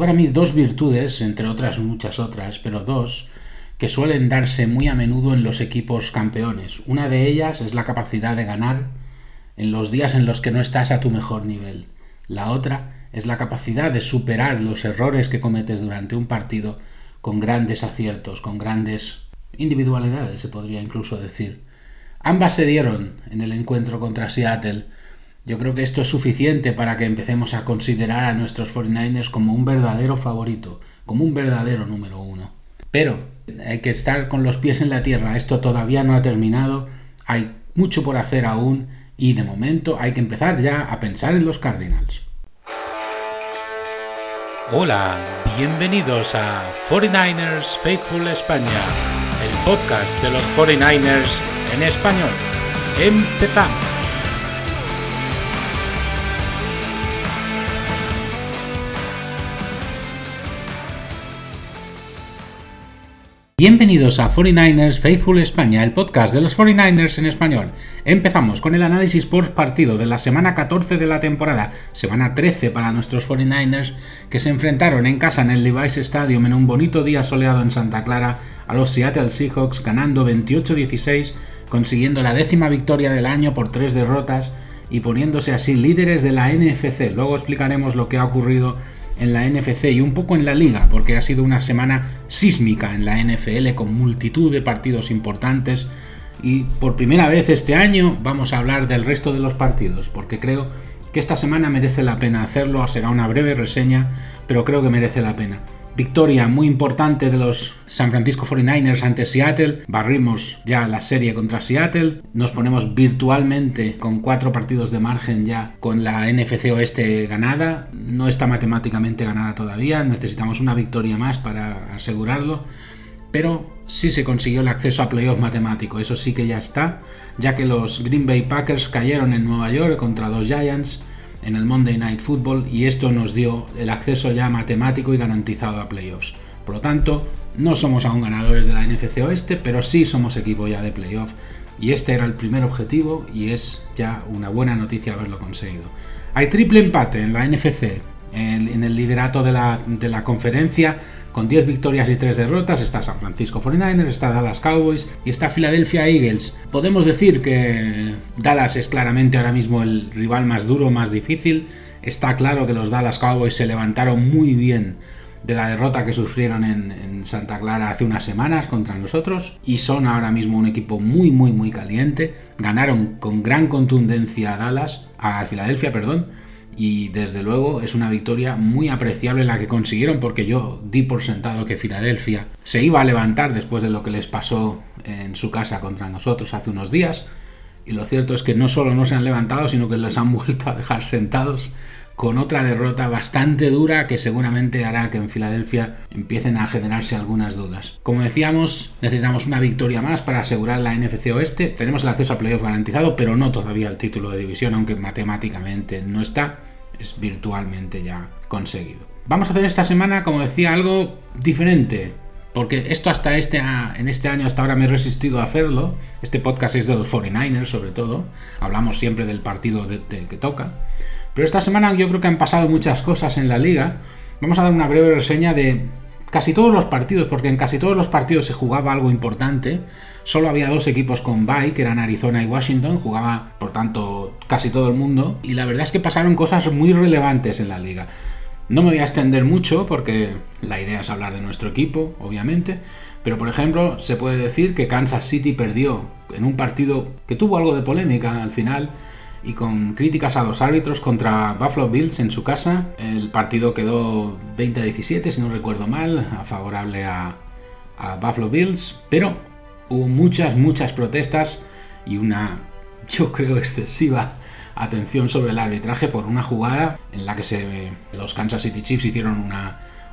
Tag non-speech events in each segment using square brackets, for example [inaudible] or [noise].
para mí dos virtudes, entre otras muchas otras, pero dos, que suelen darse muy a menudo en los equipos campeones. Una de ellas es la capacidad de ganar en los días en los que no estás a tu mejor nivel. La otra es la capacidad de superar los errores que cometes durante un partido con grandes aciertos, con grandes individualidades, se podría incluso decir. Ambas se dieron en el encuentro contra Seattle. Yo creo que esto es suficiente para que empecemos a considerar a nuestros 49ers como un verdadero favorito, como un verdadero número uno. Pero hay que estar con los pies en la tierra, esto todavía no ha terminado, hay mucho por hacer aún y de momento hay que empezar ya a pensar en los Cardinals. Hola, bienvenidos a 49ers Faithful España, el podcast de los 49ers en español. Empezamos. Bienvenidos a 49ers Faithful España, el podcast de los 49ers en español. Empezamos con el análisis post partido de la semana 14 de la temporada, semana 13 para nuestros 49ers, que se enfrentaron en casa en el Levi's Stadium en un bonito día soleado en Santa Clara a los Seattle Seahawks, ganando 28-16, consiguiendo la décima victoria del año por tres derrotas y poniéndose así líderes de la NFC. Luego explicaremos lo que ha ocurrido en la NFC y un poco en la liga, porque ha sido una semana sísmica en la NFL con multitud de partidos importantes y por primera vez este año vamos a hablar del resto de los partidos, porque creo que esta semana merece la pena hacerlo, será una breve reseña, pero creo que merece la pena. Victoria muy importante de los San Francisco 49ers ante Seattle. Barrimos ya la serie contra Seattle. Nos ponemos virtualmente con cuatro partidos de margen ya con la NFC Oeste ganada. No está matemáticamente ganada todavía. Necesitamos una victoria más para asegurarlo. Pero sí se consiguió el acceso a playoff matemático. Eso sí que ya está. Ya que los Green Bay Packers cayeron en Nueva York contra los Giants en el Monday Night Football y esto nos dio el acceso ya matemático y garantizado a playoffs. Por lo tanto, no somos aún ganadores de la NFC Oeste, pero sí somos equipo ya de playoff y este era el primer objetivo y es ya una buena noticia haberlo conseguido. Hay triple empate en la NFC, en, el liderato de la, de la conferencia con 10 victorias y 3 derrotas está San Francisco 49ers, está Dallas Cowboys y está Philadelphia Eagles. Podemos decir que Dallas es claramente ahora mismo el rival más duro, más difícil. Está claro que los Dallas Cowboys se levantaron muy bien de la derrota que sufrieron en, en, Santa Clara hace unas semanas contra nosotros y son ahora mismo un equipo muy muy muy caliente. Ganaron con gran contundencia a Dallas, a Filadelfia, perdón, y desde luego es una victoria muy apreciable la que consiguieron porque yo di por sentado que Filadelfia se iba a levantar después de lo que les pasó en su casa contra nosotros hace unos días y lo cierto es que no solo no se han levantado sino que les han [laughs] vuelto a dejar sentados con otra derrota bastante dura que seguramente hará que en Filadelfia empiecen a generarse algunas dudas. Como decíamos, necesitamos una victoria más para asegurar la NFC Oeste. Tenemos el acceso a playoff garantizado, pero no todavía el título de división, aunque matemáticamente no está es virtualmente ya conseguido. Vamos a hacer esta semana, como decía, algo diferente. Porque esto hasta este, en este año hasta ahora me he resistido a hacerlo. Este podcast es de los 49ers sobre todo. Hablamos siempre del partido que toca. Pero esta semana yo creo que han pasado muchas cosas en la liga. Vamos a dar una breve reseña de casi todos los partidos, porque en casi todos los partidos se jugaba algo importante. Solo había dos equipos con bye, que eran Arizona y Washington, jugaba por tanto casi todo el mundo, y la verdad es que pasaron cosas muy relevantes en la liga. No me voy a extender mucho porque la idea es hablar de nuestro equipo, obviamente, pero por ejemplo se puede decir que Kansas City perdió en un partido que tuvo algo de polémica al final y con críticas a los árbitros contra Buffalo Bills en su casa. El partido quedó 20-17, si no recuerdo mal, a favorable a, a Buffalo Bills, pero hubo muchas, muchas protestas y una, yo creo, excesiva atención sobre el arbitraje por una jugada en la que los Kansas City Chiefs hicieron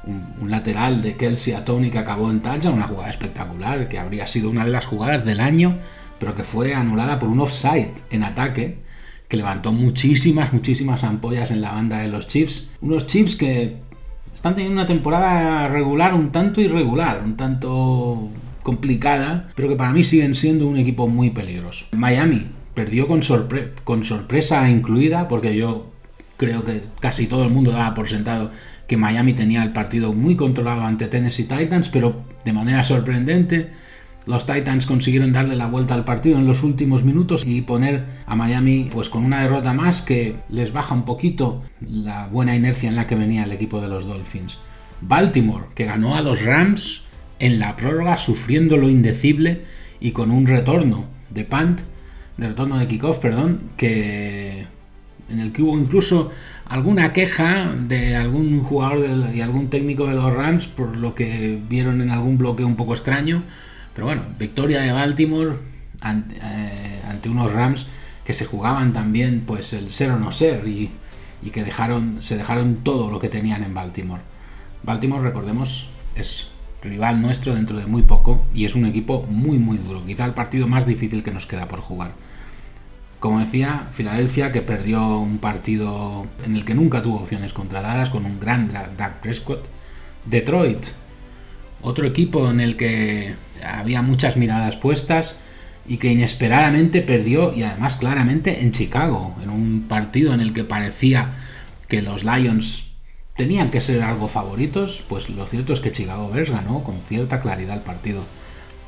un, lateral de Kelsey a Tony que acabó en touchdown, una jugada espectacular que habría sido una de las jugadas del año, pero que fue anulada por un offside en ataque que levantó muchísimas, muchísimas ampollas en la banda de los Chiefs. Unos Chiefs que están teniendo una temporada regular un tanto irregular, un tanto complicada, pero que para mí siguen siendo un equipo muy peligroso. Miami perdió con, sorpresa incluida, porque yo creo que casi todo el mundo daba por sentado que Miami tenía el partido muy controlado ante Tennessee Titans, pero de manera sorprendente los Titans consiguieron darle la vuelta al partido en los últimos minutos y poner a Miami pues con una derrota más que les baja un poquito la buena inercia en la que venía el equipo de los Dolphins. Baltimore, que ganó a los Rams en la prórroga sufriendo lo indecible y con un retorno de punt, de retorno de kickoff, perdón, que en el que hubo incluso alguna queja de algún jugador y algún técnico de los Rams por lo que vieron en algún bloque un poco extraño pero bueno, victoria de Baltimore eh, ante, unos Rams que se jugaban también pues el ser o no ser y, que dejaron, se dejaron todo lo que tenían en Baltimore. Baltimore, recordemos, es rival nuestro dentro de muy poco y es un equipo muy muy duro, quizá el partido más difícil que nos queda por jugar. Como decía, Filadelfia que perdió un partido en el que nunca tuvo opciones contradadas con un gran Dak Prescott. Detroit, otro equipo en el que había muchas miradas puestas y que inesperadamente perdió y además claramente en Chicago, en un partido en el que parecía que los Lions tenían que ser algo favoritos, pues lo cierto es que Chicago Bears ganó con cierta claridad el partido.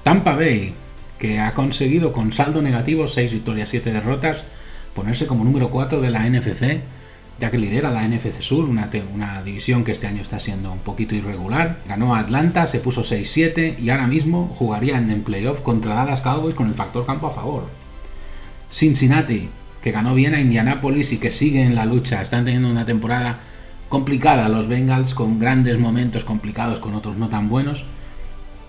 Tampa Bay, que ha conseguido con saldo negativo 6 victorias, 7 derrotas, ponerse como número 4 de la NFC ya que lidera la NFC Sur, una, una, división que este año está siendo un poquito irregular. Ganó a Atlanta, se puso 6-7 y ahora mismo jugaría en playoff contra Dallas Cowboys con el factor campo a favor. Cincinnati, que ganó bien a Indianapolis y que sigue en la lucha, están teniendo una temporada complicada los Bengals con grandes momentos complicados con otros no tan buenos,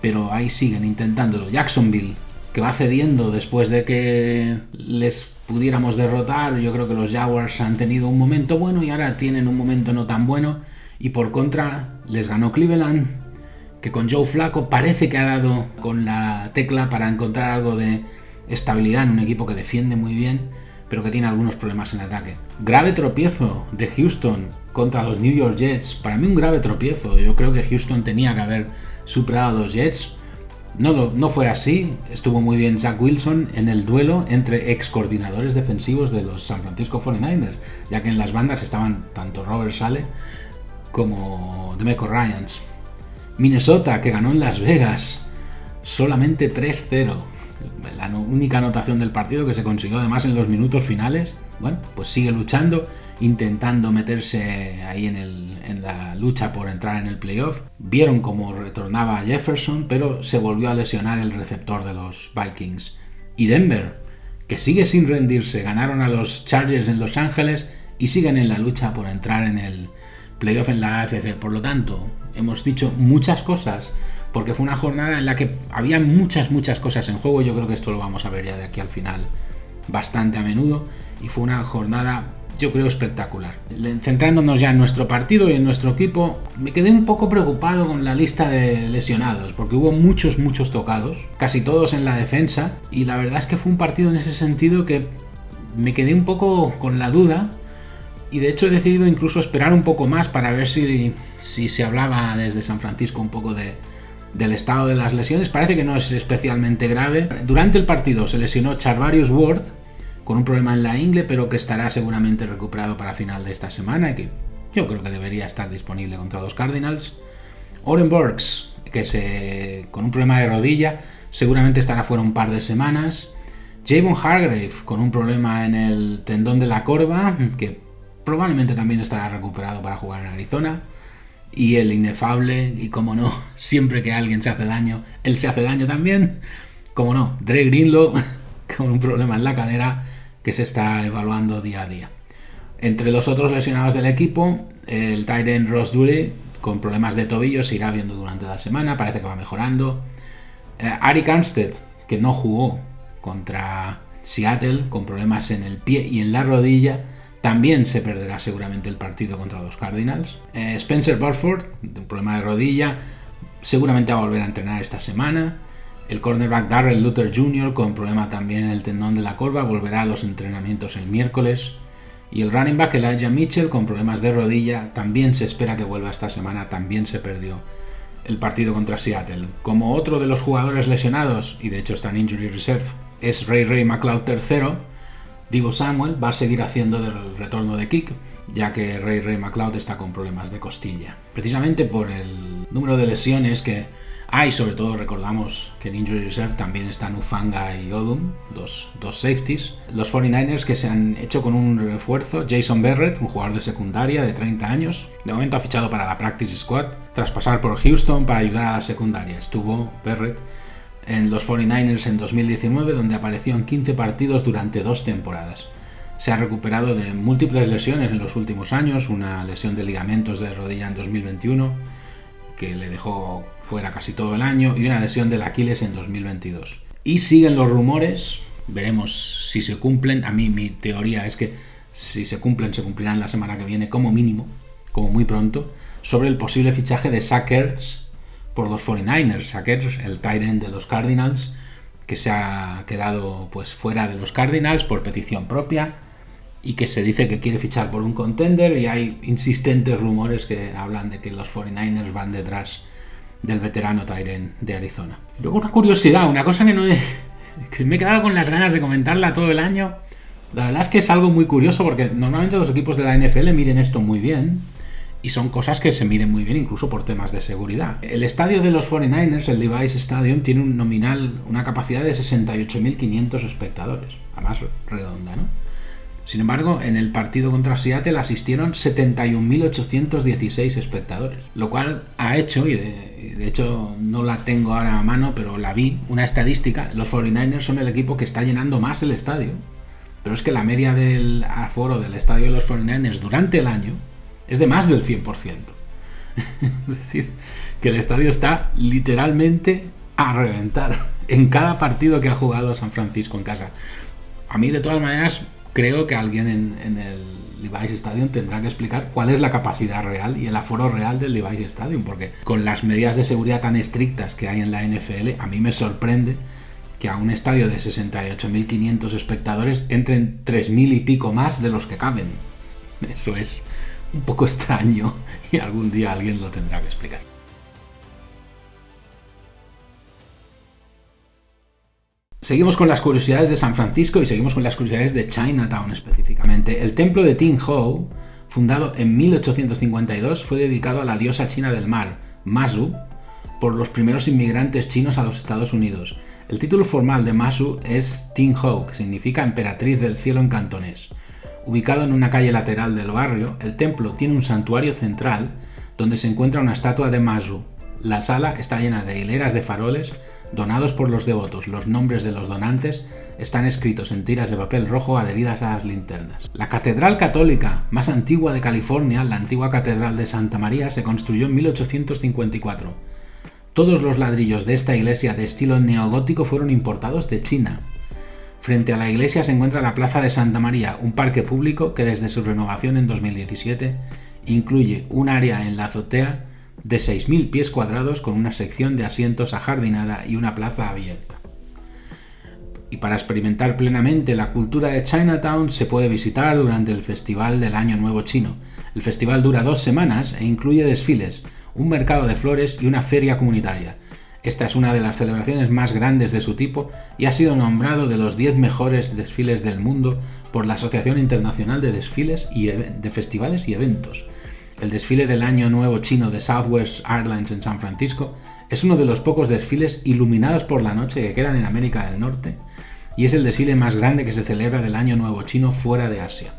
pero ahí siguen intentándolo. Jacksonville, que va cediendo después de que les pudiéramos derrotar. Yo creo que los Jaguars han tenido un momento bueno y ahora tienen un momento no tan bueno. Y por contra, les ganó Cleveland, que con Joe Flaco parece que ha dado con la tecla para encontrar algo de estabilidad en un equipo que defiende muy bien, pero que tiene algunos problemas en ataque. Grave tropiezo de Houston contra los New York Jets. Para mí un grave tropiezo. Yo creo que Houston tenía que haber superado a los Jets no, no fue así, estuvo muy bien Zach Wilson en el duelo entre ex coordinadores defensivos de los San Francisco 49ers, ya que en las bandas estaban tanto Robert Sale como Demeco Ryans. Minnesota, que ganó en Las Vegas, solamente 3-0. La única anotación del partido que se consiguió además en los minutos finales. Bueno, pues sigue luchando intentando meterse ahí en, la lucha por entrar en el playoff. Vieron cómo retornaba Jefferson, pero se volvió a lesionar el receptor de los Vikings. Y Denver, que sigue sin rendirse, ganaron a los Chargers en Los Ángeles y siguen en la lucha por entrar en el playoff en la AFC. Por lo tanto, hemos dicho muchas cosas porque fue una jornada en la que había muchas, muchas cosas en juego. Yo creo que esto lo vamos a ver ya de aquí al final bastante a menudo. Y fue una jornada yo creo espectacular. Centrándonos ya en nuestro partido y en nuestro equipo, me quedé un poco preocupado con la lista de lesionados, porque hubo muchos, muchos tocados, casi todos en la defensa, y la verdad es que fue un partido en ese sentido que me quedé un poco con la duda, y de hecho he decidido incluso esperar un poco más para ver si, si se hablaba desde San Francisco un poco de, del estado de las lesiones. Parece que no es especialmente grave. Durante el partido se lesionó Charvarius Ward, con un problema en la ingle, pero que estará seguramente recuperado para final de esta semana y que yo creo que debería estar disponible contra los Cardinals. Oren Burks, que se, con un problema de rodilla, seguramente estará fuera un par de semanas. Javon Hargrave, con un problema en el tendón de la corva, que probablemente también estará recuperado para jugar en Arizona. Y el inefable, y como no, [laughs] siempre que alguien se hace daño, él se hace daño también. Como no, Dre Greenlow, [laughs] con un problema en la cadera que se está evaluando día a día. Entre los otros lesionados del equipo, el Tyren Ross Dooley con problemas de tobillo se irá viendo durante la semana, parece que va mejorando. Eh, Ari que no jugó contra Seattle con problemas en el pie y en la rodilla, también se perderá seguramente el partido contra los Cardinals. Eh, Spencer Burford, un problema de rodilla, seguramente va a volver a entrenar esta semana. El cornerback Darrell Luther Jr. con problema también en el tendón de la corva volverá a los entrenamientos el miércoles. Y el running back Elijah Mitchell con problemas de rodilla también se espera que vuelva esta semana, también se perdió el partido contra Seattle. Como otro de los jugadores lesionados, y de hecho está en injury reserve, es Ray Ray McLeod III, Divo Samuel va a seguir haciendo del retorno de kick, ya que Ray Ray McLeod está con problemas de costilla. Precisamente por el número de lesiones que hay, sobre todo recordamos que en Injury Reserve también están Ufanga y Odum, dos, dos safeties. Los 49ers que se han hecho con un refuerzo, Jason Barrett, un jugador de secundaria de 30 años, de momento ha fichado para la Practice Squad, tras pasar por Houston para ayudar a la secundaria. Estuvo Barrett en los 49ers en 2019, donde apareció en 15 partidos durante dos temporadas. Se ha recuperado de múltiples lesiones en los últimos años, una lesión de ligamentos de rodilla en 2021, que le dejó fuera casi todo el año, y una lesión del Aquiles en 2022. Y siguen los rumores, veremos si se cumplen. A mí mi teoría es que si se cumplen, se cumplirán la semana que viene como mínimo, como muy pronto, sobre el posible fichaje de Sackers por los 49ers. Sackers, el tight end de los Cardinals, que se ha quedado pues fuera de los Cardinals por petición propia y que se dice que quiere fichar por un contender y hay insistentes rumores que hablan de que los 49ers van detrás del veterano Tyren de Arizona. Luego una curiosidad, una cosa que no que me he quedado con las ganas de comentarla todo el año. La verdad es que es algo muy curioso porque normalmente los equipos de la NFL miden esto muy bien y son cosas que se miden muy bien incluso por temas de seguridad. El estadio de los 49ers, el Levi's Stadium, tiene un nominal, una capacidad de 68.500 espectadores, además redonda, ¿no? Sin embargo, en el partido contra Seattle asistieron 71.816 espectadores, lo cual ha hecho, y de, hecho no la tengo ahora a mano, pero la vi, una estadística, los 49ers son el equipo que está llenando más el estadio, pero es que la media del aforo del estadio de los 49ers durante el año es de más del 100%. [laughs] es decir, que el estadio está literalmente a reventar en cada partido que ha jugado San Francisco en casa. A mí de todas maneras creo que alguien en, el Levi's Stadium tendrá que explicar cuál es la capacidad real y el aforo real del Levi's Stadium, porque con las medidas de seguridad tan estrictas que hay en la NFL, a mí me sorprende que a un estadio de 68.500 espectadores entren 3.000 y pico más de los que caben. Eso es un poco [laughs] extraño y algún día alguien lo tendrá que explicar. Seguimos con las curiosidades de San Francisco y seguimos con las curiosidades de Chinatown específicamente. El templo de Ting Ho, fundado en 1852, fue dedicado a la diosa china del mar, Masu, por los primeros inmigrantes chinos a los Estados Unidos. El título formal de Masu es Ting Ho, que significa emperatriz del cielo en cantonés. Ubicado en una calle lateral del barrio, el templo tiene un santuario central donde se encuentra una estatua de Masu. La sala está llena de hileras de faroles donados por los devotos. Los nombres de los donantes están escritos en tiras de papel rojo adheridas a las linternas. La catedral católica más antigua de California, la antigua Catedral de Santa María, se construyó en 1854. Todos los ladrillos de esta iglesia de estilo neogótico fueron importados de China. Frente a la iglesia se encuentra la Plaza de Santa María, un parque público que desde su renovación en 2017 incluye un área en la azotea de 6.000 pies cuadrados con una sección de asientos ajardinada y una plaza abierta. Y para experimentar plenamente la cultura de Chinatown se puede visitar durante el Festival del Año Nuevo Chino. El festival dura dos semanas e incluye desfiles, un mercado de flores y una feria comunitaria. Esta es una de las celebraciones más grandes de su tipo y ha sido nombrado de los 10 mejores desfiles del mundo por la Asociación Internacional de Desfiles y de Festivales y Eventos. El desfile del Año Nuevo Chino de Southwest Airlines en San Francisco es uno de los pocos desfiles iluminados por la noche que quedan en América del Norte y es el desfile más grande que se celebra del Año Nuevo Chino fuera de Asia.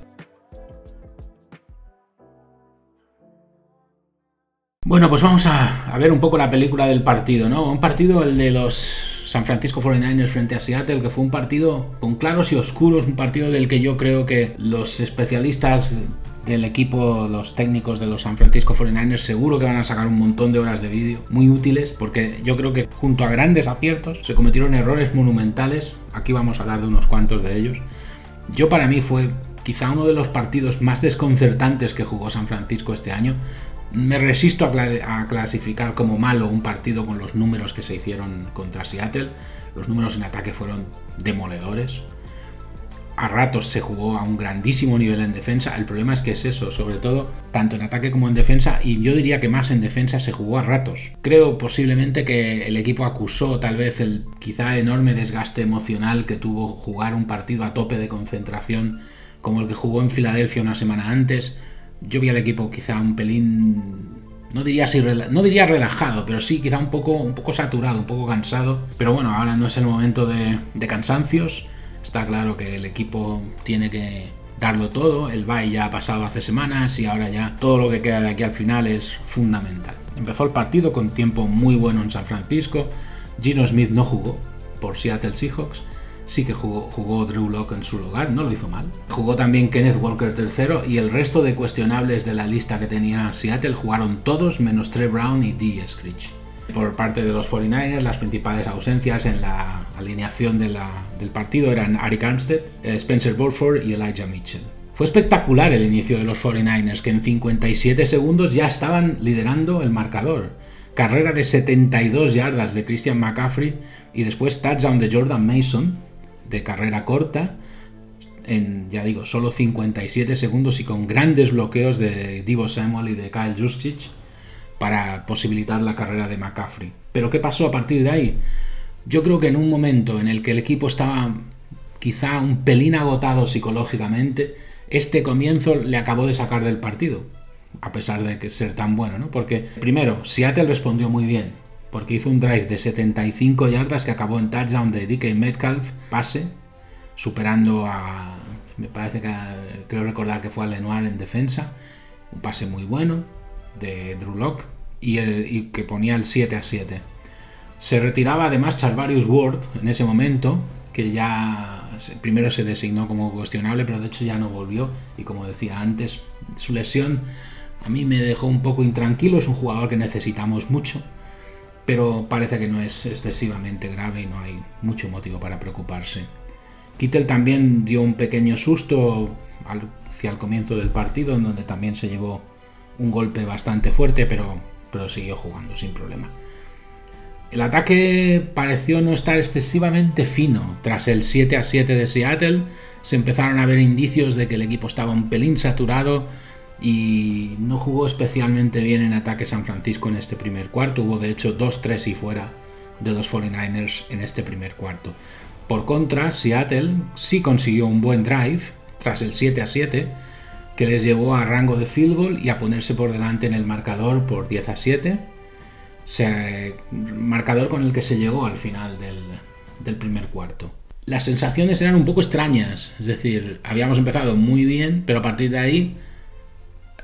Bueno, pues vamos a, ver un poco la película del partido, ¿no? Un partido, el de los San Francisco 49ers frente a Seattle, que fue un partido con claros y oscuros, un partido del que yo creo que los especialistas del equipo, los técnicos de los San Francisco 49ers, seguro que van a sacar un montón de horas de vídeo muy útiles porque yo creo que junto a grandes aciertos se cometieron errores monumentales. Aquí vamos a hablar de unos cuantos de ellos. Yo para mí fue quizá uno de los partidos más desconcertantes que jugó San Francisco este año. Me resisto a, a, clasificar como malo un partido con los números que se hicieron contra Seattle. Los números en ataque fueron demoledores. A ratos se jugó a un grandísimo nivel en defensa. El problema es que es eso, sobre todo tanto en ataque como en defensa, y yo diría que más en defensa se jugó a ratos. Creo posiblemente que el equipo acusó tal vez el quizá enorme desgaste emocional que tuvo jugar un partido a tope de concentración como el que jugó en Filadelfia una semana antes. Yo vi al equipo quizá un pelín no diría, no diría relajado, pero sí quizá un poco, un poco saturado, un poco cansado. Pero bueno, ahora no es el momento de, de cansancios. Está claro que el equipo tiene que darlo todo. El bye ya ha pasado hace semanas y ahora ya todo lo que queda de aquí al final es fundamental. Empezó el partido con tiempo muy bueno en San Francisco. Gino Smith no jugó por Seattle Seahawks. Sí que jugó, Drew Locke en su lugar, no lo hizo mal. Jugó también Kenneth Walker III y el resto de cuestionables de la lista que tenía Seattle jugaron todos menos Trey Brown y Dee Screech. Por parte de los 49ers, las principales ausencias en la alineación del partido eran Arik Armstead, eh, Spencer Burford y Elijah Mitchell. Fue espectacular el inicio de los 49ers, que en 57 segundos ya estaban liderando el marcador. Carrera de 72 yardas de Christian McCaffrey y después touchdown de Jordan Mason de carrera corta en, ya digo, solo 57 segundos y con grandes bloqueos de Divo Samuel y de Kyle Juszczyk para posibilitar la carrera de McCaffrey. Pero ¿qué pasó a partir de ahí? Yo creo que en un momento en el que el equipo estaba quizá un pelín agotado psicológicamente, este comienzo le acabó de sacar del partido, a pesar de que ser tan bueno, ¿no? Porque primero, Seattle respondió muy bien, porque hizo un drive de 75 yardas que acabó en touchdown de DK Metcalf, pase, superando a, me parece que creo recordar que fue a Lenoir en defensa, un pase muy bueno de Drew Locke y, que ponía el 7 a 7. Se retiraba además Charvarius Ward en ese momento, que ya primero se designó como cuestionable, pero de hecho ya no volvió. Y como decía antes, su lesión a mí me dejó un poco intranquilo. Es un jugador que necesitamos mucho, pero parece que no es excesivamente grave y no hay mucho motivo para preocuparse. Kittel también dio un pequeño susto hacia el comienzo del partido, en donde también se llevó un golpe bastante fuerte, pero, pero siguió jugando sin problema. El ataque pareció no estar excesivamente fino. Tras el 7 a 7 de Seattle, se empezaron a ver indicios de que el equipo estaba un pelín saturado y no jugó especialmente bien en ataque San Francisco en este primer cuarto. Hubo de hecho 2-3 y fuera de los 49ers en este primer cuarto. Por contra, Seattle sí consiguió un buen drive tras el 7 a 7 que les llevó a rango de field goal y a ponerse por delante en el marcador por 10 a 7. marcador con el que se llegó al final del, primer cuarto. Las sensaciones eran un poco extrañas, es decir, habíamos empezado muy bien, pero a partir de ahí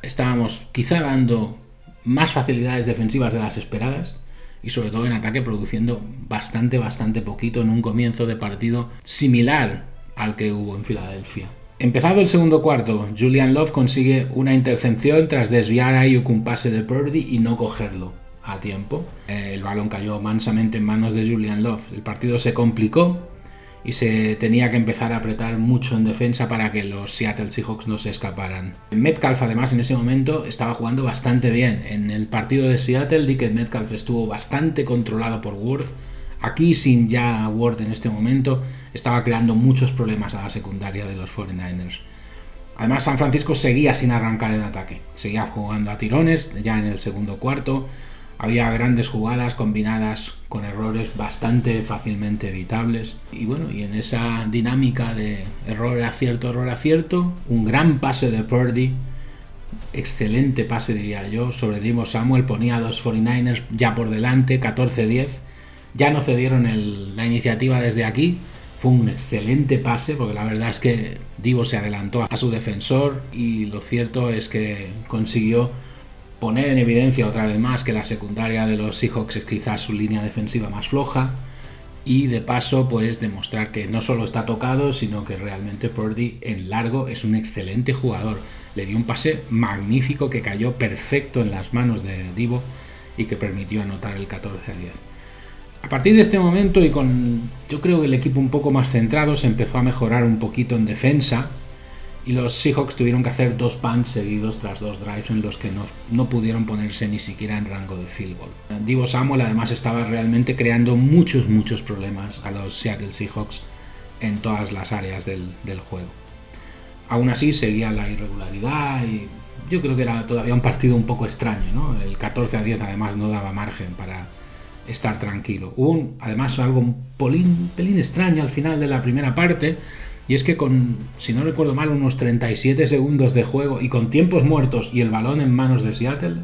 estábamos quizá dando más facilidades defensivas de las esperadas y sobre todo en ataque produciendo bastante, bastante poquito en un comienzo de partido similar al que hubo en Filadelfia. Empezado el segundo cuarto, Julian Love consigue una intercepción tras desviar a Ayuk un pase de Purdy y no cogerlo a tiempo. El balón cayó mansamente en manos de Julian Love. El partido se complicó y se tenía que empezar a apretar mucho en defensa para que los Seattle Seahawks no se escaparan. Metcalf además en ese momento estaba jugando bastante bien. En el partido de Seattle, Dick Metcalf estuvo bastante controlado por Ward Aquí, sin ya Ward en este momento, estaba creando muchos problemas a la secundaria de los 49ers. Además, San Francisco seguía sin arrancar en ataque, seguía jugando a tirones ya en el segundo cuarto. Había grandes jugadas combinadas con errores bastante fácilmente evitables. Y bueno, y en esa dinámica de error acierto, error acierto, un gran pase de Purdy, excelente pase diría yo, sobre Divo Samuel, ponía a los 49ers ya por delante, 14-10 ya no cedieron la iniciativa desde aquí. Fue un excelente pase porque la verdad es que Divo se adelantó a su defensor y lo cierto es que consiguió poner en evidencia otra vez más que la secundaria de los Seahawks es quizás su línea defensiva más floja y de paso pues demostrar que no solo está tocado sino que realmente Purdy en largo es un excelente jugador. Le dio un pase magnífico que cayó perfecto en las manos de Divo y que permitió anotar el 14 a 10. A partir de este momento y con yo creo que el equipo un poco más centrado se empezó a mejorar un poquito en defensa y los Seahawks tuvieron que hacer dos punts seguidos tras dos drives en los que no, no, pudieron ponerse ni siquiera en rango de field goal. Divo Samuel además estaba realmente creando muchos, muchos problemas a los Seattle Seahawks en todas las áreas del, del juego. Aún así seguía la irregularidad y yo creo que era todavía un partido un poco extraño, ¿no? El 14 a 10 además no daba margen para estar tranquilo. Hubo además algo un pelín, pelín extraño al final de la primera parte, y es que con, si no recuerdo mal, unos 37 segundos de juego y con tiempos muertos y el balón en manos de Seattle,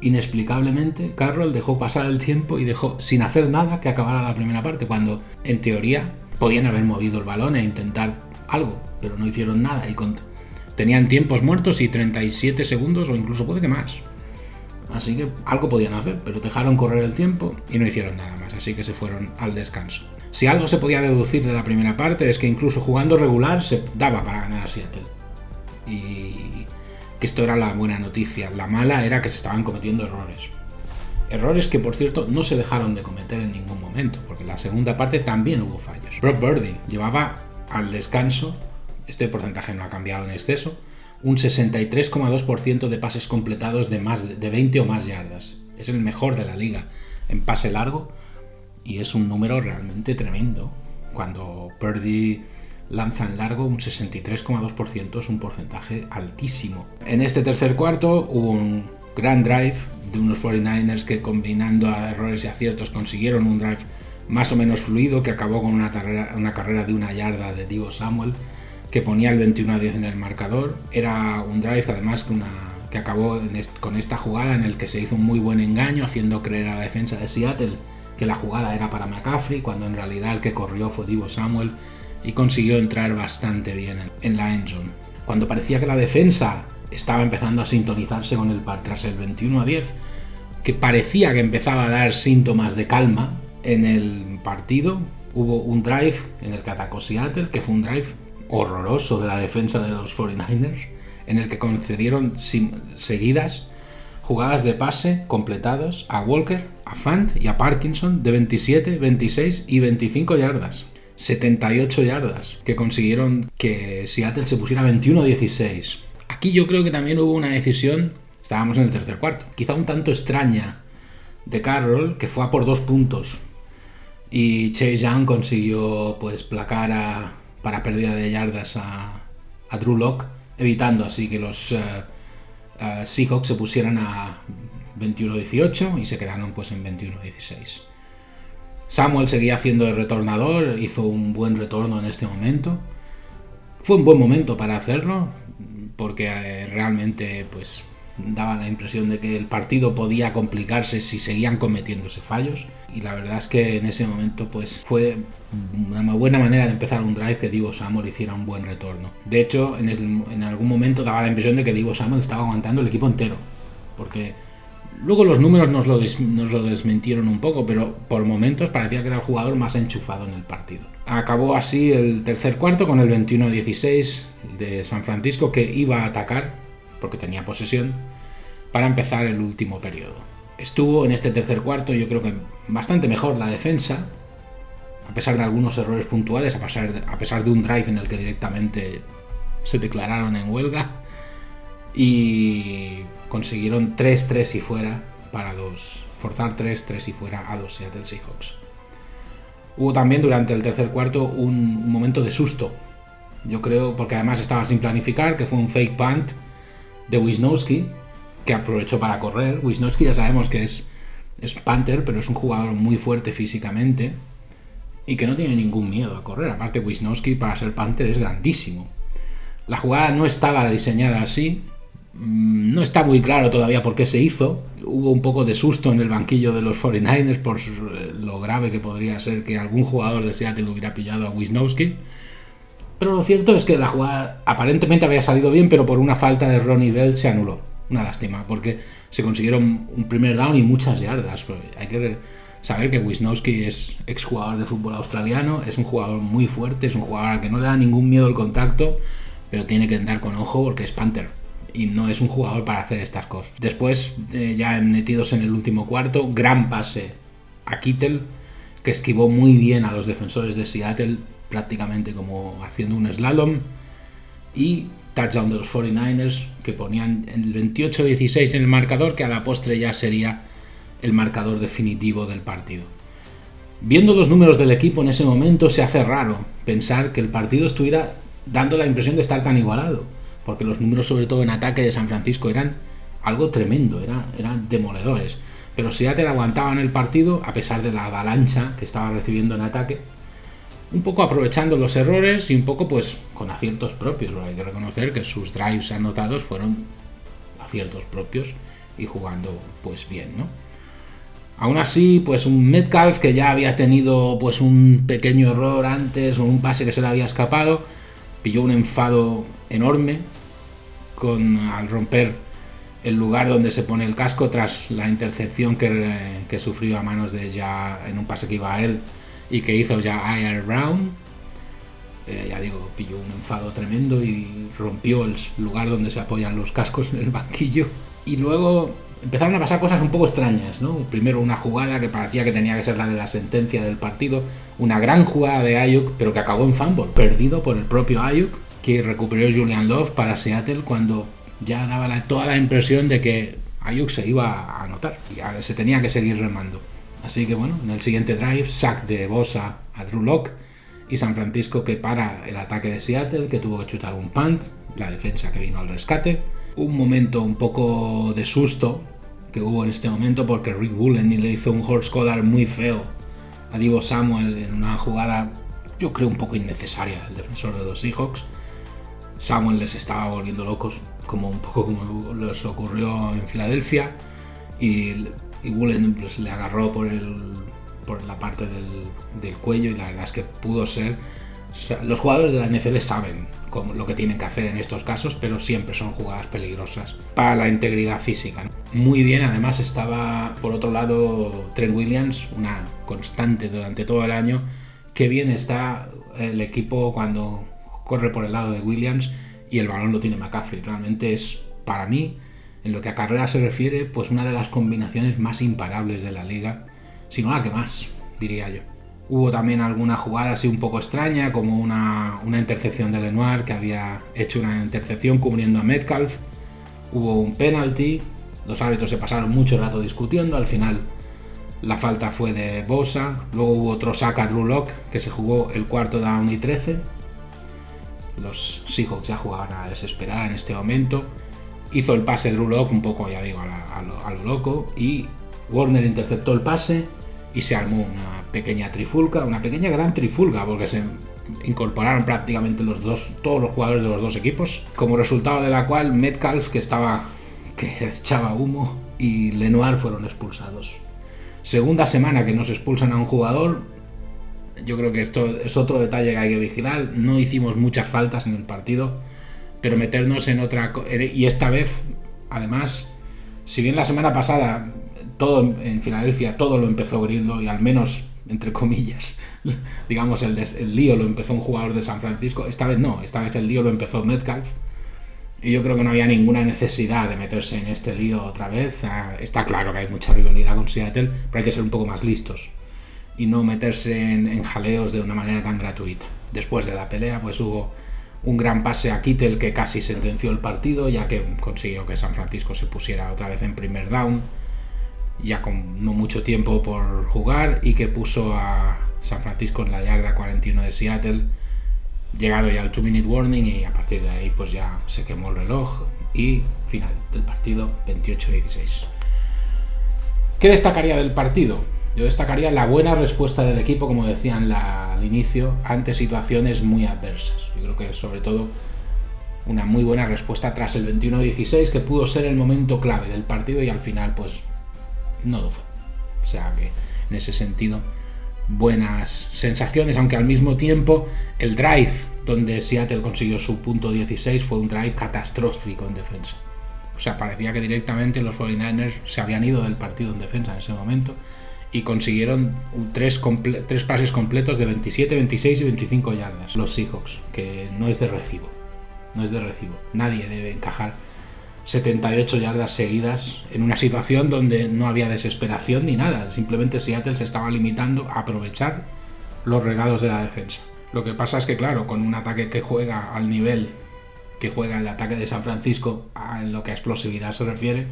inexplicablemente Carroll dejó pasar el tiempo y dejó sin hacer nada que acabara la primera parte, cuando en teoría podían haber movido el balón e intentar algo, pero no hicieron nada y con, tenían tiempos muertos y 37 segundos o incluso puede que más. Así que algo podían hacer, pero dejaron correr el tiempo y no hicieron nada más, así que se fueron al descanso. Si algo se podía deducir de la primera parte es que incluso jugando regular se daba para ganar a Seattle. Y que esto era la buena noticia. La mala era que se estaban cometiendo errores. Errores que, por cierto, no se dejaron de cometer en ningún momento, porque en la segunda parte también hubo fallos. Brock Birdie llevaba al descanso, este porcentaje no ha cambiado en exceso, un 63,2% de pases completados de más de 20 o más yardas. Es el mejor de la liga en pase largo y es un número realmente tremendo. Cuando Purdy lanza en largo, un 63,2% es un porcentaje altísimo. En este tercer cuarto hubo un gran drive de unos 49ers que combinando errores y aciertos consiguieron un drive más o menos fluido que acabó con una carrera, una carrera de una yarda de Divo Samuel que ponía el 21 a 10 en el marcador. Era un drive además que, que acabó con esta jugada en el que se hizo un muy buen engaño, haciendo creer a la defensa de Seattle que la jugada era para McCaffrey, cuando en realidad el que corrió fue Divo Samuel y consiguió entrar bastante bien en la endzone. Cuando parecía que la defensa estaba empezando a sintonizarse con el par tras el 21 a 10, que parecía que empezaba a dar síntomas de calma en el partido, hubo un drive en el que atacó Seattle, que fue un drive horroroso de la defensa de los 49ers, en el que concedieron seguidas jugadas de pase completados a Walker, a Fant y a Parkinson de 27, 26 y 25 yardas. 78 yardas que consiguieron que Seattle se pusiera 21-16. Aquí yo creo que también hubo una decisión, estábamos en el tercer cuarto, quizá un tanto extraña de Carroll, que fue a por dos puntos. Y Chase Young consiguió pues placar a, para pérdida de yardas a, Drew Locke, evitando así que los eh, eh, Seahawks se pusieran a 21-18 y se quedaron pues en 21-16. Samuel seguía haciendo de retornador, hizo un buen retorno en este momento. Fue un buen momento para hacerlo, porque eh, realmente pues daba la impresión de que el partido podía complicarse si seguían cometiéndose fallos y la verdad es que en ese momento pues fue una buena manera de empezar un drive que Divo Samuel hiciera un buen retorno. De hecho, en, algún momento daba la impresión de que Divo Samuel estaba aguantando el equipo entero, porque luego los números nos lo, nos lo desmentieron un poco, pero por momentos parecía que era el jugador más enchufado en el partido. Acabó así el tercer cuarto con el 21-16 de San Francisco que iba a atacar, porque tenía posesión, para empezar el último periodo. Estuvo en este tercer cuarto yo creo que bastante mejor la defensa, a pesar de algunos errores puntuales, a pesar de, un drive en el que directamente se declararon en huelga y consiguieron 3-3 y fuera para dos, forzar 3-3 y fuera a los Seattle Seahawks. Hubo también durante el tercer cuarto un momento de susto, yo creo, porque además estaba sin planificar, que fue un fake punt de Wisnowski, aprovechó para correr. Wisnowski ya sabemos que es, es Panther, pero es un jugador muy fuerte físicamente y que no tiene ningún miedo a correr. Aparte, Wisnowski para ser Panther es grandísimo. La jugada no estaba diseñada así. Mm, no está muy claro todavía por qué se hizo. Hubo un poco de susto en el banquillo de los 49ers por lo grave que podría ser que algún jugador de Seattle hubiera pillado a Wisnowski. Pero lo cierto es que la jugada aparentemente había salido bien, pero por una falta de Ronnie Bell se anuló. Una lástima, porque se consiguieron un primer down y muchas yardas. Hay que saber que Wisnowski es exjugador de fútbol australiano, es un jugador muy fuerte, es un jugador al que no le da ningún miedo el contacto, pero tiene que andar con ojo porque es Panther y no es un jugador para hacer estas cosas. Después, eh, ya metidos en el último cuarto, gran pase a Kittel, que esquivó muy bien a los defensores de Seattle, prácticamente como haciendo un slalom, y touchdown de los 49ers, que ponían el 28-16 en el marcador, que a la postre ya sería el marcador definitivo del partido. Viendo los números del equipo en ese momento se hace raro pensar que el partido estuviera dando la impresión de estar tan igualado, porque los números sobre todo en ataque de San Francisco eran algo tremendo, eran, demoledores. Pero Seattle aguantaba en el partido a pesar de la avalancha que estaba recibiendo en ataque, un poco aprovechando los errores y un poco pues con aciertos propios. Hay que reconocer que sus drives anotados fueron aciertos propios y jugando pues bien, ¿no? Aún así, pues un Metcalf que ya había tenido pues un pequeño error antes o un pase que se le había escapado, pilló un enfado enorme con al romper el lugar donde se pone el casco tras la intercepción que, que sufrió a manos de ya en un pase que iba a él y que hizo ya Air Brown. Eh, ya digo, pilló un enfado tremendo y rompió el lugar donde se apoyan los cascos en el banquillo. Y luego empezaron a pasar cosas un poco extrañas, ¿no? Primero una jugada que parecía que tenía que ser la de la sentencia del partido, una gran jugada de Ayuk, pero que acabó en fumble, perdido por el propio Ayuk, que recuperó Julian Love para Seattle cuando ya daba toda la impresión de que Ayuk se iba a anotar y se tenía que seguir remando. Así que bueno, en el siguiente drive, sack de Bosa a Drew Locke y San Francisco que para el ataque de Seattle, que tuvo que chutar un punt, la defensa que vino al rescate. Un momento un poco de susto que hubo en este momento porque Rick Bullen le hizo un horse collar muy feo a Divo Samuel en una jugada yo creo un poco innecesaria el defensor de los Seahawks. Samuel les estaba volviendo locos como un poco como les ocurrió en Filadelfia y, y Bullen pues, le agarró por, el, por la parte del, del cuello y la verdad es que pudo ser los jugadores de la NFL saben lo que tienen que hacer en estos casos, pero siempre son jugadas peligrosas para la integridad física. Muy bien, además estaba por otro lado Trent Williams, una constante durante todo el año. Qué bien está el equipo cuando corre por el lado de Williams y el balón lo tiene McCaffrey. Realmente es para mí, en lo que a carrera se refiere, pues una de las combinaciones más imparables de la liga, si no la que más, diría yo. Hubo también alguna jugada así un poco extraña, como una, intercepción de Lenoir, que había hecho una intercepción cubriendo a Metcalf. Hubo un penalty, los árbitros se pasaron mucho rato discutiendo, al final la falta fue de Bosa. Luego hubo otro saca Drew Locke, que se jugó el cuarto down y 13. Los Seahawks ya jugaban a desesperar en este momento. Hizo el pase Drew Locke un poco, ya digo, a lo loco. Y Warner interceptó el pase y se armó una pequeña trifulca, una pequeña gran trifulca, porque se incorporaron prácticamente los dos, todos los jugadores de los dos equipos, como resultado de la cual Metcalf, que estaba que echaba humo, y Lenoir fueron expulsados. Segunda semana que nos expulsan a un jugador, yo creo que esto es otro detalle que hay que vigilar. No hicimos muchas faltas en el partido, pero meternos en otra. Y esta vez, además, si bien la semana pasada todo en Filadelfia, todo lo empezó Grillo y al menos, entre comillas, [laughs] digamos, el, el, lío lo empezó un jugador de San Francisco. Esta vez no, esta vez el lío lo empezó Metcalf. Y yo creo que no había ninguna necesidad de meterse en este lío otra vez. Ah, está claro que hay mucha rivalidad con Seattle, pero hay que ser un poco más listos y no meterse en jaleos de una manera tan gratuita. Después de la pelea, pues hubo un gran pase a Kittel que casi sentenció el partido, ya que consiguió que San Francisco se pusiera otra vez en primer down ya con no mucho tiempo por jugar y que puso a San Francisco en la yarda 41 de Seattle, llegado ya al 2 minute warning y a partir de ahí pues ya se quemó el reloj y final del partido 28-16. ¿Qué destacaría del partido? Yo destacaría la buena respuesta del equipo, como decían al inicio, ante situaciones muy adversas. Yo creo que sobre todo una muy buena respuesta tras el 21-16, que pudo ser el momento clave del partido y al final pues no lo fue. O sea que en ese sentido, buenas sensaciones, aunque al mismo tiempo el drive donde Seattle consiguió su punto 16 fue un drive catastrófico en defensa. O sea, parecía que directamente los 49ers se habían ido del partido en defensa en ese momento y consiguieron tres, tres pases completos de 27, 26 y 25 yardas. Los Seahawks, que no es de recibo. No es de recibo. Nadie debe encajar 78 yardas seguidas en una situación donde no había desesperación ni nada. Simplemente Seattle se estaba limitando a aprovechar los regados de la defensa. Lo que pasa es que, claro, con un ataque que juega al nivel que juega el ataque de San Francisco en lo que a explosividad se refiere,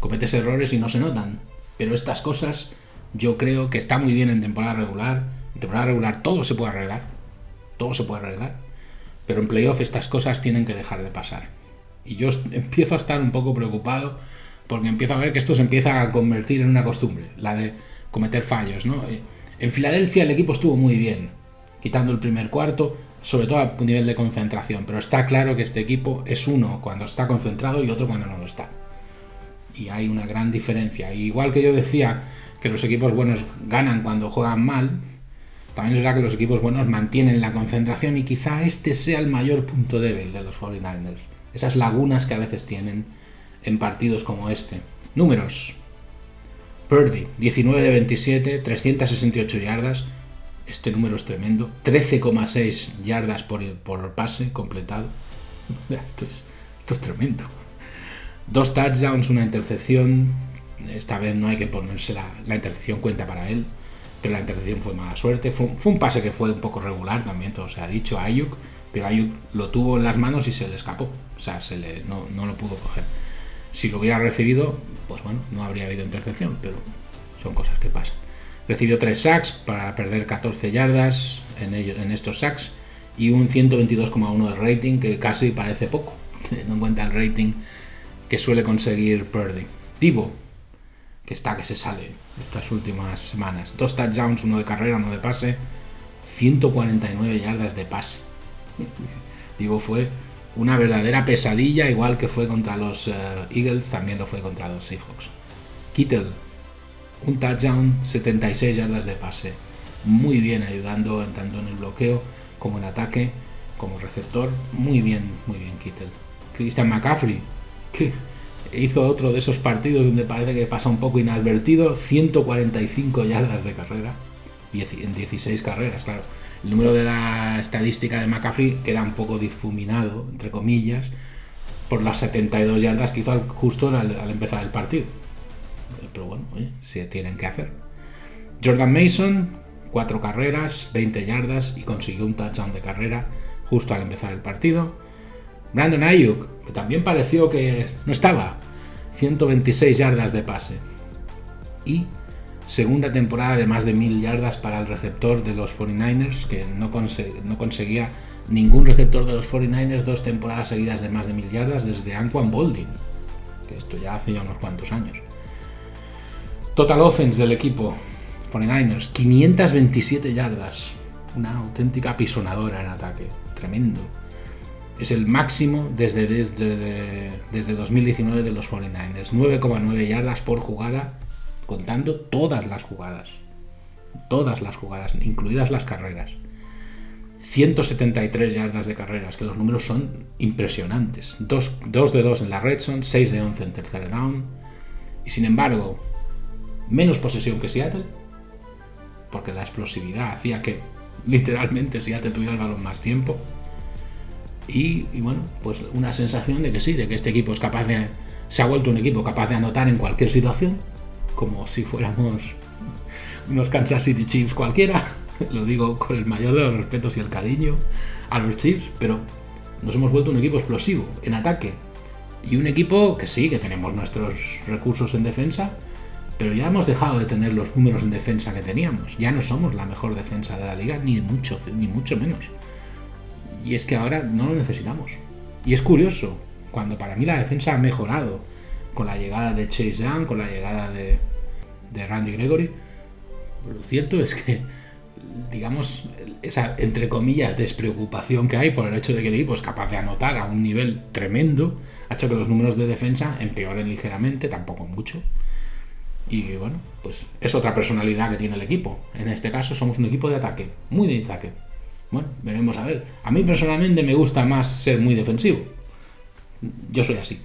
cometes errores y no se notan. Pero estas cosas Yo creo que está muy bien en temporada regular. En temporada regular todo se puede arreglar. Todo se puede arreglar. Pero en playoff estas cosas tienen que dejar de pasar. Y yo [laughs] empiezo a estar un poco preocupado porque empiezo a ver que esto se empieza a convertir en una costumbre, la de cometer fallos. ¿no? Eh, en Filadelfia el equipo estuvo muy bien, quitando el primer cuarto, sobre todo a nivel de concentración, pero está claro que este equipo es uno cuando está concentrado y otro cuando no lo está. Y hay una gran diferencia. igual que yo decía que los equipos buenos ganan cuando juegan mal, también es verdad que los equipos buenos mantienen la concentración y quizá este sea el mayor punto débil de los 49ers. Esas lagunas que a veces tienen en partidos como este. Números. Purdy, 19 de 27, 368 yardas. Este número es tremendo. 13,6 yardas por, por, pase completado. [laughs] Esto es, esto es tremendo. Dos touchdowns, una intercepción. Esta vez no hay que ponerse la, la intercepción cuenta para él. Pero la intercepción fue mala suerte. Fue, fue, un pase que fue un poco regular también, todo se ha dicho. Ayuk. Pero Ayuk lo tuvo en las manos y se le escapó. O sea, se le, no, no lo pudo coger. Si lo hubiera recibido, pues bueno, no habría habido intercepción, pero son cosas que pasan. Recibió 3 sacks para perder 14 yardas en, ellos, en estos sacks y un 122,1 de rating que casi parece poco, [laughs] teniendo en cuenta el rating que suele conseguir Purdy. Divo, que está que se sale estas últimas semanas. Dos touchdowns, uno de carrera, uno de pase, 149 yardas de pase. [laughs] Divo fue una verdadera pesadilla, igual que fue contra los eh, Eagles, también lo fue contra los Seahawks. Kittle, un touchdown, 76 yardas de pase. Muy bien ayudando tanto en el bloqueo como en ataque, como receptor. Muy bien, muy bien Kittle. Christian McCaffrey, que hizo otro de esos partidos donde parece que pasa un poco inadvertido, 145 yardas de carrera. En 16 carreras, claro el número de la estadística de McCaffrey queda un poco difuminado, entre comillas, por las 72 yardas que hizo justo al, empezar el partido. Pero bueno, se tienen que hacer. Jordan Mason, 4 carreras, 20 yardas y consiguió un touchdown de carrera justo al empezar el partido. Brandon Ayuk, que también pareció que no estaba, 126 yardas de pase. Y segunda temporada de más de mil yardas para el receptor de los 49ers, que no, conseguía ningún receptor de los 49ers dos temporadas seguidas de más de mil yardas desde Anquan Bolding, que esto ya hace ya unos cuantos años. Total offense del equipo 49ers, 527 yardas, una auténtica pisonadora en ataque, tremendo. Es el máximo desde, desde, desde 2019 de los 49ers, 9,9 yardas por jugada contando todas las jugadas. Todas las jugadas, incluidas las carreras. 173 yardas de carreras, que los números son impresionantes. 2, de 2 en la red son 6 de 11 en tercer down. Y sin embargo, menos posesión que Seattle, porque la explosividad hacía que literalmente Seattle tuviera el balón más tiempo. Y, bueno, pues una sensación de que sí, de que este equipo es capaz de. Se ha vuelto un equipo capaz de anotar en cualquier situación como si fuéramos unos Kansas City Chiefs cualquiera. [laughs] Lo digo con el mayor de los respetos y el cariño a los Chiefs, pero nos hemos vuelto un equipo explosivo en ataque. Y un equipo que sí, que tenemos nuestros recursos en defensa, pero ya hemos dejado de tener los números en defensa que teníamos. Ya no somos la mejor defensa de la liga, ni mucho, ni mucho menos. Y es que ahora no lo necesitamos. Y es curioso, cuando para mí la defensa ha mejorado con la llegada de Chase Young, con la llegada de, Randy Gregory. Lo cierto es que, digamos, esa, entre comillas, despreocupación que hay por el hecho de que el equipo es capaz de anotar a un nivel tremendo, ha hecho que los números de defensa empeoren ligeramente, tampoco mucho. Y bueno, pues es otra personalidad que tiene el equipo. En este caso somos un equipo de ataque, muy de ataque. Bueno, veremos a ver. A mí personalmente me gusta más ser muy defensivo. Yo soy así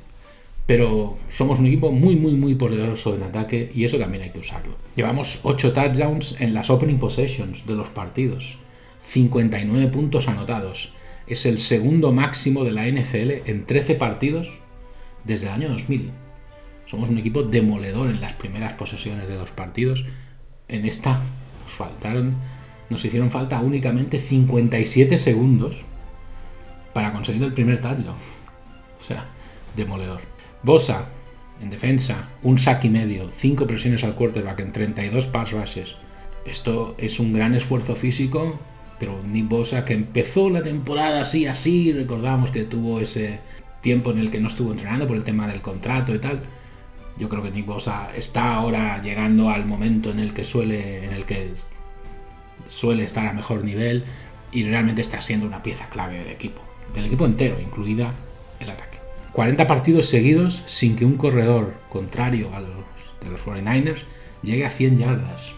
pero somos un equipo muy, muy, muy poderoso en ataque y eso también hay que usarlo. Llevamos 8 touchdowns en las opening possessions de los partidos, 59 puntos anotados. Es el segundo máximo de la NFL en 13 partidos desde el año 2000. Somos un equipo demoledor en las primeras posesiones de los partidos. En esta nos faltaron, nos hicieron falta únicamente 57 segundos para conseguir el primer touchdown. O sea, demoledor. Bosa, En defensa, un sack y medio, 5 presiones al quarterback en 32 pass rushes. Esto es un gran esfuerzo físico, pero Nick Bosa que empezó la temporada así, así, recordamos que tuvo ese tiempo en el que no estuvo entrenando por el tema del contrato y tal. Yo creo que Nick Bosa está ahora llegando al momento en el que suele, en el que suele estar a mejor nivel y realmente está siendo una pieza clave del equipo, del equipo entero, incluida el ataque. 40 partidos seguidos sin que un corredor contrario a los de los 49ers llegue a 100 yardas.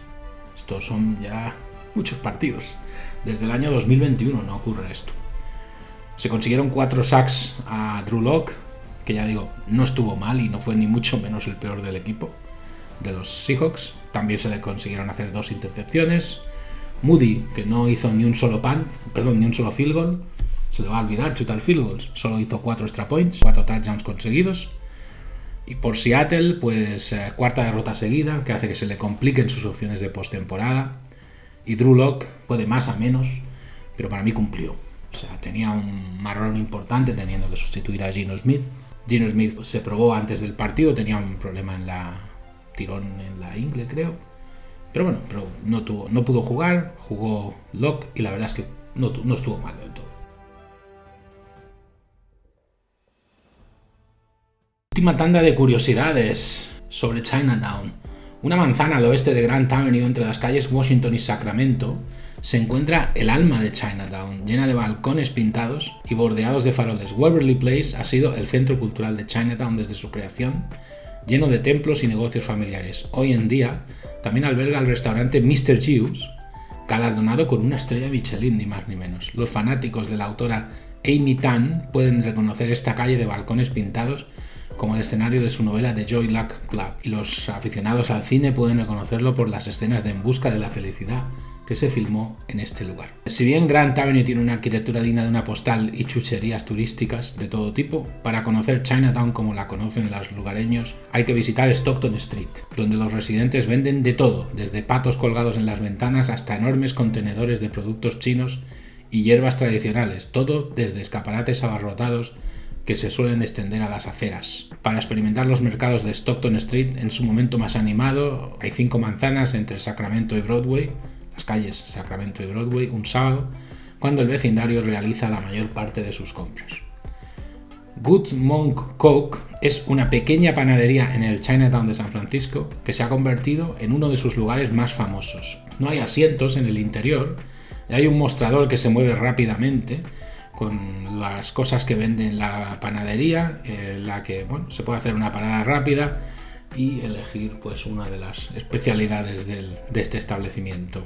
Estos son ya muchos partidos. Desde el año 2021 no ocurre esto. Se consiguieron 4 sacks a Drew Locke, que ya digo, no estuvo mal y no fue ni mucho menos el peor del equipo de los Seahawks. También se le consiguieron hacer dos intercepciones. Moody, que no hizo ni un solo pan, perdón, ni un solo field goal, se le va a olvidar chutar field goals. Solo hizo cuatro extra points, cuatro touchdowns conseguidos. Y por Seattle, pues eh, cuarta derrota seguida, que hace que se le compliquen sus opciones de postemporada. Y Drew Locke puede más a menos, pero para mí cumplió. O sea, tenía un marrón importante teniendo que sustituir a Gino Smith. Gino Smith pues, se probó antes del partido, tenía un problema en la tirón en la ingle, creo. Pero bueno, pero no, tuvo, no pudo jugar, jugó Locke y la verdad es que no, no estuvo mal del todo. Última tanda de curiosidades sobre Chinatown. Una manzana al oeste de Grand Avenue entre las calles Washington y Sacramento se encuentra el alma de Chinatown, llena de balcones pintados y bordeados de faroles. Waverly Place ha sido el centro cultural de Chinatown desde su creación, lleno de templos y negocios familiares. Hoy en día también alberga el restaurante Mr. Jews, galardonado con una estrella Michelin, ni más ni menos. Los fanáticos de la autora Amy Tan pueden reconocer esta calle de balcones pintados como el escenario de su novela The Joy Luck Club, y los aficionados al cine pueden reconocerlo por las escenas de En Busca de la Felicidad se filmó en este lugar. Si bien Grand Avenue tiene una arquitectura digna de una postal y chucherías turísticas de todo tipo, para conocer Chinatown como la conocen los lugareños, hay que visitar Stockton Street, donde los residentes venden de todo, desde patos colgados en las ventanas hasta enormes contenedores de productos chinos y hierbas tradicionales, todo desde escaparates abarrotados que se suelen extender a las aceras. Para experimentar los mercados de Stockton Street en su momento más animado, hay cinco manzanas entre Sacramento y Broadway, calles Sacramento y Broadway, un sábado, cuando el vecindario realiza la mayor parte de sus compras. Good Monk Coke es una pequeña panadería en el Chinatown de San Francisco que se ha convertido en uno de sus lugares más famosos. No hay asientos en el interior, y hay un mostrador que se mueve rápidamente con las cosas que vende en la panadería, en la que bueno, se puede hacer una parada rápida y elegir pues una de las especialidades del, de este establecimiento.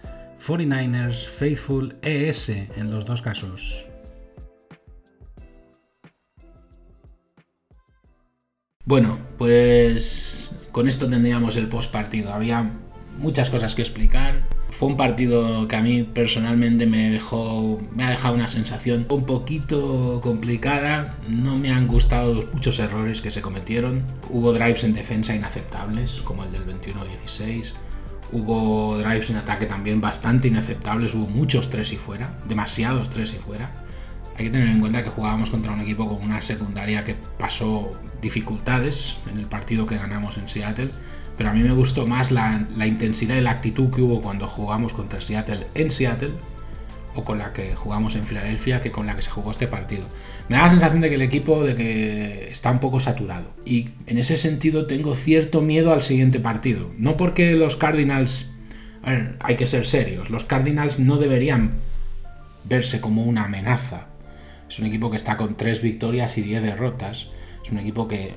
49ers Faithful ES en los dos casos. Bueno, pues con esto tendríamos el post partido. Había muchas cosas que explicar. Fue un partido que a mí personalmente me dejó, me ha dejado una sensación un poquito complicada. No me han gustado los muchos errores que se cometieron. Hubo drives en defensa inaceptables, como el del 21-16. Hubo drives en ataque también bastante inaceptables. Hubo muchos tres y fuera, demasiados tres y fuera. Hay que tener en cuenta que jugábamos contra un equipo con una secundaria que pasó dificultades en el partido que ganamos en Seattle pero a mí me gustó más la, intensidad y la actitud que hubo cuando jugamos contra Seattle en Seattle o con la que jugamos en Filadelfia que con la que se jugó este partido. Me da la sensación de que el equipo de que está un poco saturado y en ese sentido tengo cierto miedo al siguiente partido. No porque los Cardinals, a ver, hay que ser serios, los Cardinals no deberían verse como una amenaza. Es un equipo que está con 3 victorias y 10 derrotas. Es un equipo que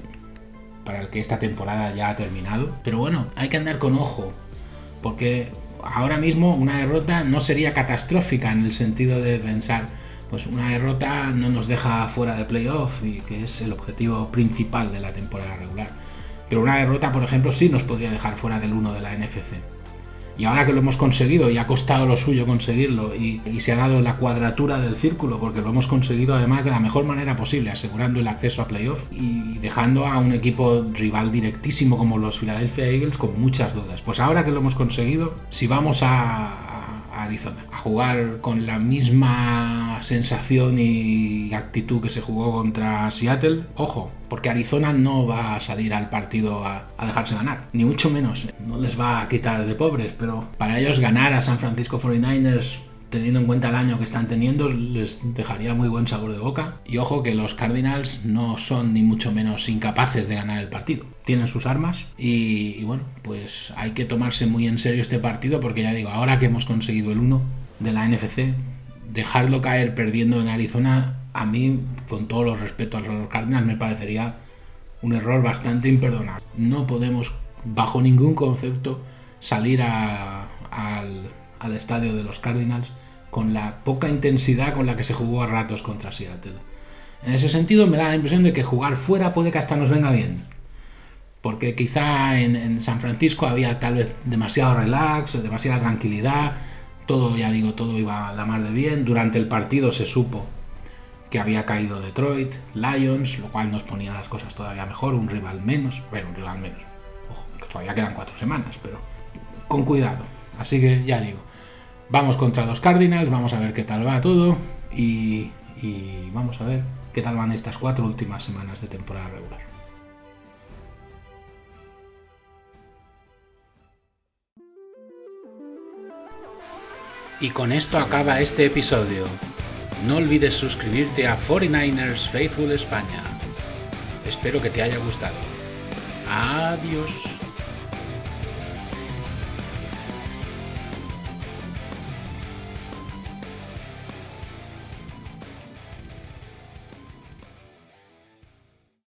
para el que esta temporada ya ha terminado. Pero bueno, hay que andar con ojo, porque ahora mismo una derrota no sería catastrófica en el sentido de pensar, pues una derrota no nos deja fuera de playoff y que es el objetivo principal de la temporada regular. Pero una derrota, por ejemplo, sí nos podría dejar fuera del 1 de la NFC. Y ahora que lo hemos conseguido y ha costado lo suyo conseguirlo y, se ha dado la cuadratura del círculo porque lo hemos conseguido además de la mejor manera posible, asegurando el acceso a playoff y dejando a un equipo rival directísimo como los Philadelphia Eagles con muchas dudas. Pues ahora que lo hemos conseguido, si vamos a, Arizona. A jugar con la misma sensación y actitud que se jugó contra Seattle. Ojo, porque Arizona no va a salir al partido a, dejarse ganar, ni mucho menos. No les va a quitar de pobres, pero para ellos ganar a San Francisco 49ers teniendo en cuenta el año que están teniendo, les dejaría muy buen sabor de boca. Y ojo que los Cardinals no son ni mucho menos incapaces de ganar el partido. Tienen sus armas y, bueno, pues hay que tomarse muy en serio este partido porque ya digo, ahora que hemos conseguido el 1 de la NFC, dejarlo caer perdiendo en Arizona, a mí, con todos los respetos a los Cardinals, me parecería un error bastante imperdonable. No podemos, bajo ningún concepto, salir al, al estadio de los Cardinals con la poca intensidad con la que se jugó a ratos contra Seattle. En ese sentido me da la impresión de que jugar fuera puede que hasta nos venga bien. Porque quizá en, San Francisco había tal vez demasiado relax, demasiada tranquilidad, todo, ya digo, todo iba a la mar de bien. Durante el partido se supo que había caído Detroit, Lions, lo cual nos ponía las cosas todavía mejor, un rival menos, bueno, un rival menos. Ojo, todavía quedan cuatro semanas, pero con cuidado. Así que ya digo, Vamos contra los Cardinals, vamos a ver qué tal va todo y, vamos a ver qué tal van estas cuatro últimas semanas de temporada regular. Y con esto acaba este episodio. No olvides suscribirte a 49ers Faithful España. Espero que te haya gustado. Adiós.